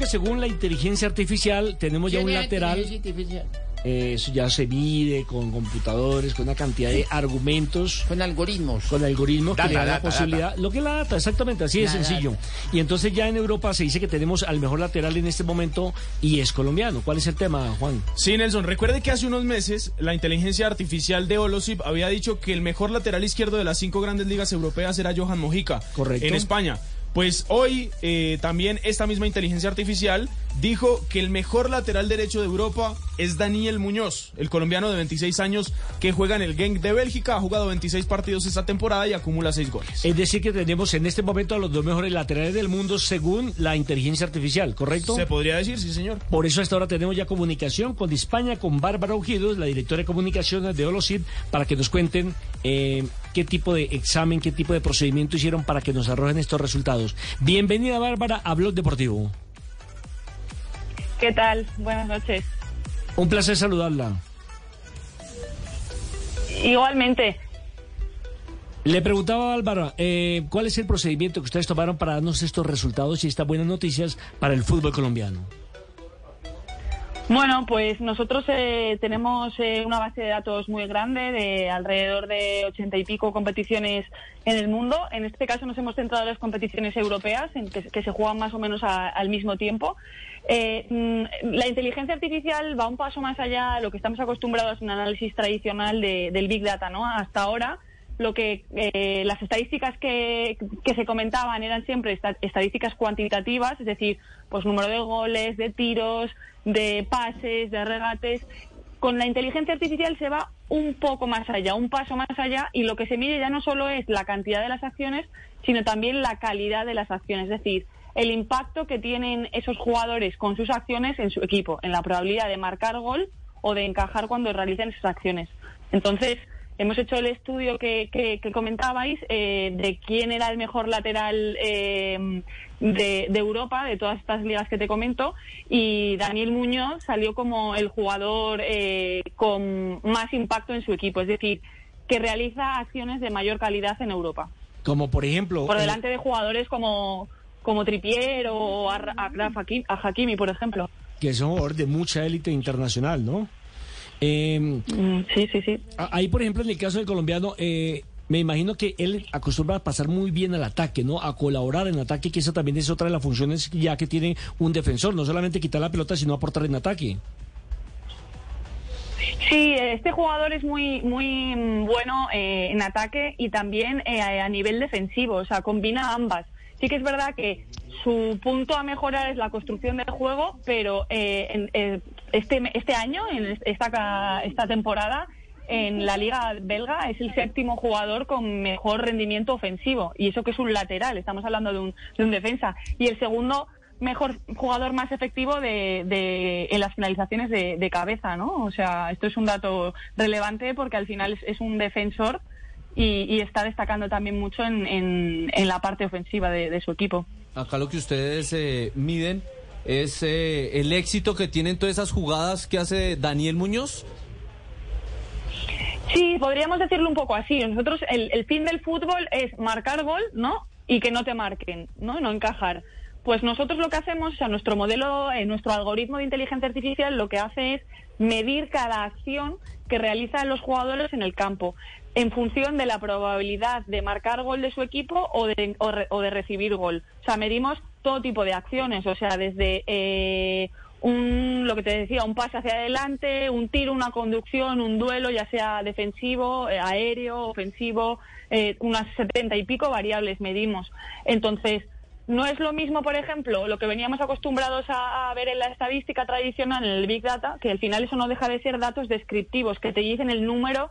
Que según la inteligencia artificial tenemos ya un lateral. eh, Eso ya se mide con computadores, con una cantidad de argumentos. Con algoritmos. Con algoritmos que Data, le dan la data, posibilidad. Lo que es la data, exactamente, así de La sencillo. Y entonces ya en Europa se dice que tenemos al mejor lateral en este momento y es colombiano. ¿Cuál es el tema, Juan? Sí, Nelson, recuerde que hace unos meses la inteligencia artificial de Olosip había dicho que el mejor lateral izquierdo de las cinco grandes ligas europeas era Johan Mojica. Correcto. En España. Pues hoy eh, también esta misma inteligencia artificial dijo que el mejor lateral derecho de Europa es Daniel Muñoz, el colombiano de 26 años que juega en el Genk de Bélgica, ha jugado 26 partidos esta temporada y acumula 6 goles. Es decir, que tenemos en este momento a los dos mejores laterales del mundo según la inteligencia artificial, ¿correcto? Se podría decir, sí señor. Por eso hasta ahora tenemos ya comunicación con España, con Bárbara Ujidos, la directora de comunicaciones de Olocid, para que nos cuenten eh, qué tipo de examen, qué tipo de procedimiento hicieron para que nos arrojen estos resultados. Bienvenida Bárbara a Blog Deportivo. ¿Qué tal? Buenas noches. Un placer saludarla. Igualmente, Le preguntaba a Bárbara, eh, ¿cuál es el procedimiento que ustedes tomaron para darnos estos resultados y estas buenas noticias para el fútbol colombiano? Bueno, pues nosotros eh, tenemos eh, una base de datos muy grande de alrededor de ochenta y pico competiciones en el mundo. En este caso nos hemos centrado en las competiciones europeas, en que, se juegan más o menos a- al mismo tiempo. Eh, mm, la inteligencia artificial va un paso más allá de lo que estamos acostumbrados en análisis tradicional de- del Big Data, ¿no? Hasta ahora lo que eh, las estadísticas que, se comentaban eran siempre esta- estadísticas cuantitativas, es decir, pues número de goles, de tiros, de pases, de regates. Con la inteligencia artificial se va un poco más allá, un paso más allá, y lo que se mide ya no solo es la cantidad de las acciones, sino también la calidad de las acciones, es decir, el impacto que tienen esos jugadores con sus acciones en su equipo, en la probabilidad de marcar gol o de encajar cuando realicen esas acciones. Entonces, hemos hecho el estudio que, que- que comentabais eh, de quién era el mejor lateral eh, de, de Europa, de todas estas ligas que te comento, y Daniel Muñoz salió como el jugador eh, con más impacto en su equipo, es decir, que realiza acciones de mayor calidad en Europa, Como por ejemplo... por eh, delante de jugadores como, como Trippier o Hakimi, a Hakimi, por ejemplo. que es un jugador de mucha élite internacional, ¿no? Eh, Sí, sí, sí. ahí, por ejemplo, en el caso del colombiano, eh, me imagino que él acostumbra a pasar muy bien al ataque, ¿no? A colaborar en ataque, que esa también es otra de las funciones ya que tiene un defensor, no solamente quitar la pelota, sino aportar en ataque. Sí, este jugador es muy muy mm, bueno eh, en ataque y también eh, a nivel defensivo, o sea, combina ambas. Sí que es verdad que su punto a mejorar es la construcción del juego, pero eh, en- eh, este este año, en esta esta temporada, en la liga belga es el séptimo jugador con mejor rendimiento ofensivo y eso que es un lateral, estamos hablando de un, de un defensa y el segundo mejor jugador más efectivo de, de- en las finalizaciones de, de cabeza, ¿no? O sea, esto es un dato relevante porque al final es, es un defensor y, y está destacando también mucho en, en- la parte ofensiva de su equipo. Acá lo que ustedes eh, miden es eh, el éxito que tienen todas esas jugadas que hace Daniel Muñoz. Sí, podríamos decirlo un poco así. Nosotros, el, fin del fútbol es marcar gol, ¿no? Y que no te marquen, ¿no? No encajar. Pues nosotros lo que hacemos, o sea, nuestro modelo, eh, nuestro algoritmo de inteligencia artificial lo que hace es medir cada acción que realizan los jugadores en el campo en función de la probabilidad de marcar gol de su equipo o de, o re- o de recibir gol. O sea, medimos todo tipo de acciones, o sea, desde eh, un, lo que te decía, un pase hacia adelante, un tiro, una conducción, un duelo, ya sea defensivo, eh, aéreo, ofensivo, eh, unas setenta y pico variables medimos. Entonces, no es lo mismo, por ejemplo, lo que veníamos acostumbrados a, a ver en la estadística tradicional, en el Big Data, que al final eso no deja de ser datos descriptivos, que te dicen el número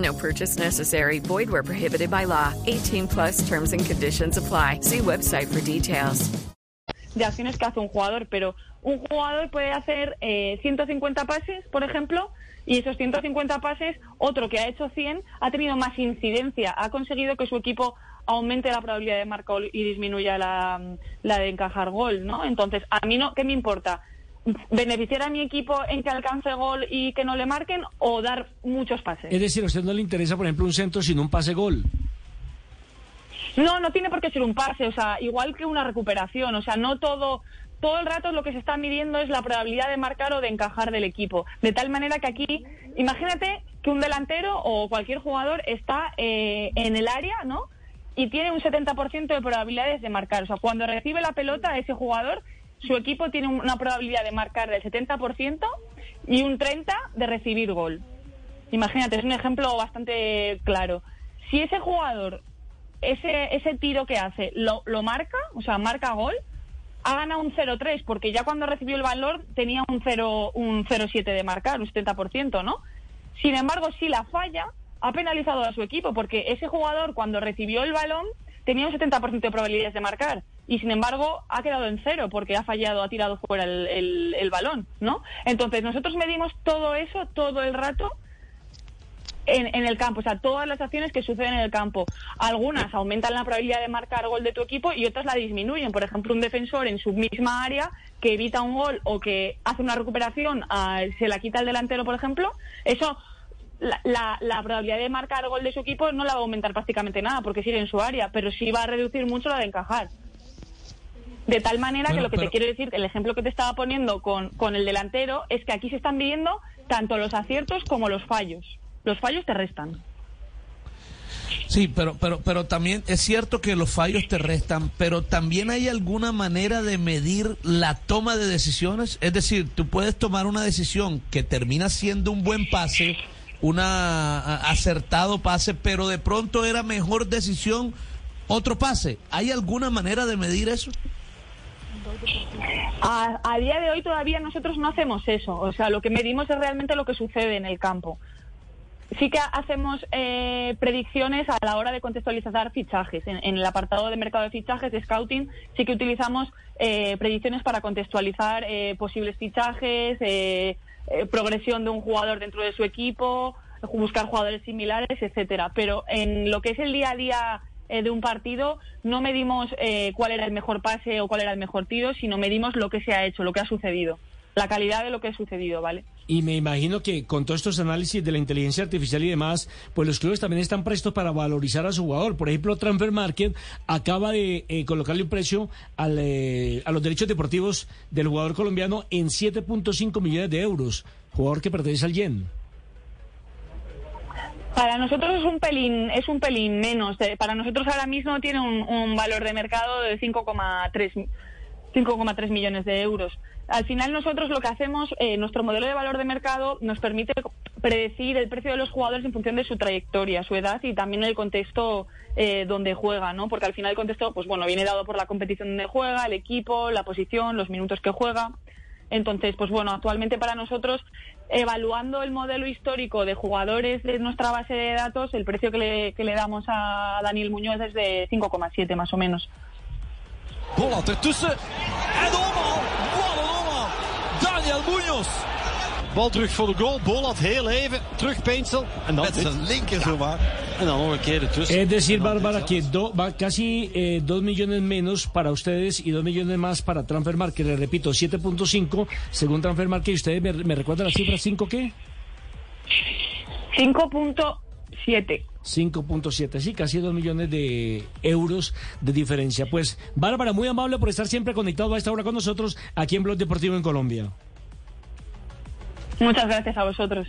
No purchase necessary. Void where prohibited by law. 18 plus terms and conditions apply. See website for details. de acciones que hace un jugador, pero un jugador puede hacer eh, 150 pases, por ejemplo, y esos 150 pases, otro que ha hecho 100 ha tenido más incidencia, ha conseguido que su equipo aumente la probabilidad de marcar y disminuya la, la de encajar gol, ¿no? Entonces, a mí no, ¿qué me importa? Beneficiar a mi equipo en que alcance gol y que no le marquen o dar muchos pases. Es decir, a usted no le interesa, por ejemplo, un centro sino un pase gol. No, no tiene por qué ser un pase, o sea, igual que una recuperación, o sea, no todo, todo el rato lo que se está midiendo es la probabilidad de marcar o de encajar del equipo. De tal manera que aquí, imagínate que un delantero o cualquier jugador está eh, en el área, ¿no? Y tiene un 70% de probabilidades de marcar. O sea, cuando recibe la pelota ese jugador, su equipo tiene una probabilidad de marcar del 70% y un 30% de recibir gol. Imagínate, es un ejemplo bastante claro. Si ese jugador ese, ese tiro que hace lo, lo marca, o sea, marca gol, ha ganado un 0-3, porque ya cuando recibió el valor tenía un 0 un 0-7 de marcar, un 70%, ¿no? Sin embargo, si la falla, ha penalizado a su equipo, porque ese jugador cuando recibió el balón tenía un 70% de probabilidades de marcar, y sin embargo ha quedado en cero, porque ha fallado, ha tirado fuera el, balón, ¿no? Entonces nosotros medimos todo eso todo el rato en, el campo, o sea, todas las acciones que suceden en el campo. Algunas aumentan la probabilidad de marcar gol de tu equipo y otras la disminuyen. Por ejemplo, un defensor en su misma área que evita un gol o que hace una recuperación, se la quita el delantero, por ejemplo, eso la, la, probabilidad de marcar gol de su equipo no la va a aumentar prácticamente nada porque sigue en su área, pero sí va a reducir mucho la de encajar. De tal manera que lo que te quiero decir, el ejemplo que te estaba poniendo con, con el delantero, es que aquí se están viendo tanto los aciertos como los fallos los fallos te restan. Sí, pero, pero, pero también es cierto que los fallos te restan, pero también hay alguna manera de medir la toma de decisiones. Es decir, tú puedes tomar una decisión que termina siendo un buen pase, un acertado pase, pero de pronto era mejor decisión otro pase. ¿Hay alguna manera de medir eso? A, a, día de hoy todavía nosotros no hacemos eso. O sea, lo que medimos es realmente lo que sucede en el campo sí que hacemos eh, predicciones a la hora de contextualizar fichajes. En, el apartado de mercado de fichajes, de scouting, sí que utilizamos eh, predicciones para contextualizar eh, posibles fichajes, progresión de un jugador dentro de su equipo, buscar jugadores similares, etcétera. Pero en lo que es el día a día de un partido no medimos cuál era el mejor pase o cuál era el mejor tiro, sino medimos lo que se ha hecho, lo que ha sucedido la calidad de lo que ha sucedido, ¿vale? Y me imagino que con todos estos análisis de la inteligencia artificial y demás, pues los clubes también están prestos para valorizar a su jugador. Por ejemplo, Transfer Market acaba de eh, colocarle un precio al, eh, a los derechos deportivos del jugador colombiano en 7.5 millones de euros, jugador que pertenece al Yen. Para nosotros es un pelín, es un pelín menos. Eh, para nosotros ahora mismo tiene un, un valor de mercado de 5,3 5,3 millones de euros. Al final nosotros lo que hacemos, eh, nuestro modelo de valor de mercado nos permite predecir el precio de los jugadores en función de su trayectoria, su edad y también el contexto eh, donde juega, ¿no? Porque al final el contexto, pues bueno, viene dado por la competición donde juega, el equipo, la posición, los minutos que juega. Entonces, pues bueno, actualmente para nosotros, evaluando el modelo histórico de jugadores de nuestra base de datos, el precio que le, que le damos a Daniel Muñoz es de 5,7 más o menos. Daniel Munoz. Bal terug voor de goal. Bolat heel even. Terug Peensel. En dan met zijn linker zomaar. Es decir, Bárbara, que do, va casi eh, 2 millones menos para ustedes y 2 millones más para Transfer Market. Le repito, 7.5 según Transfer Market. ¿Y ustedes me, me recuerdan la cifra 5 qué? 5.7. 5.7, sí, casi 2 millones de euros de diferencia. Pues, Bárbara, muy amable por estar siempre conectado a esta hora con nosotros aquí en Blog Deportivo en Colombia. Muchas gracias a vosotros.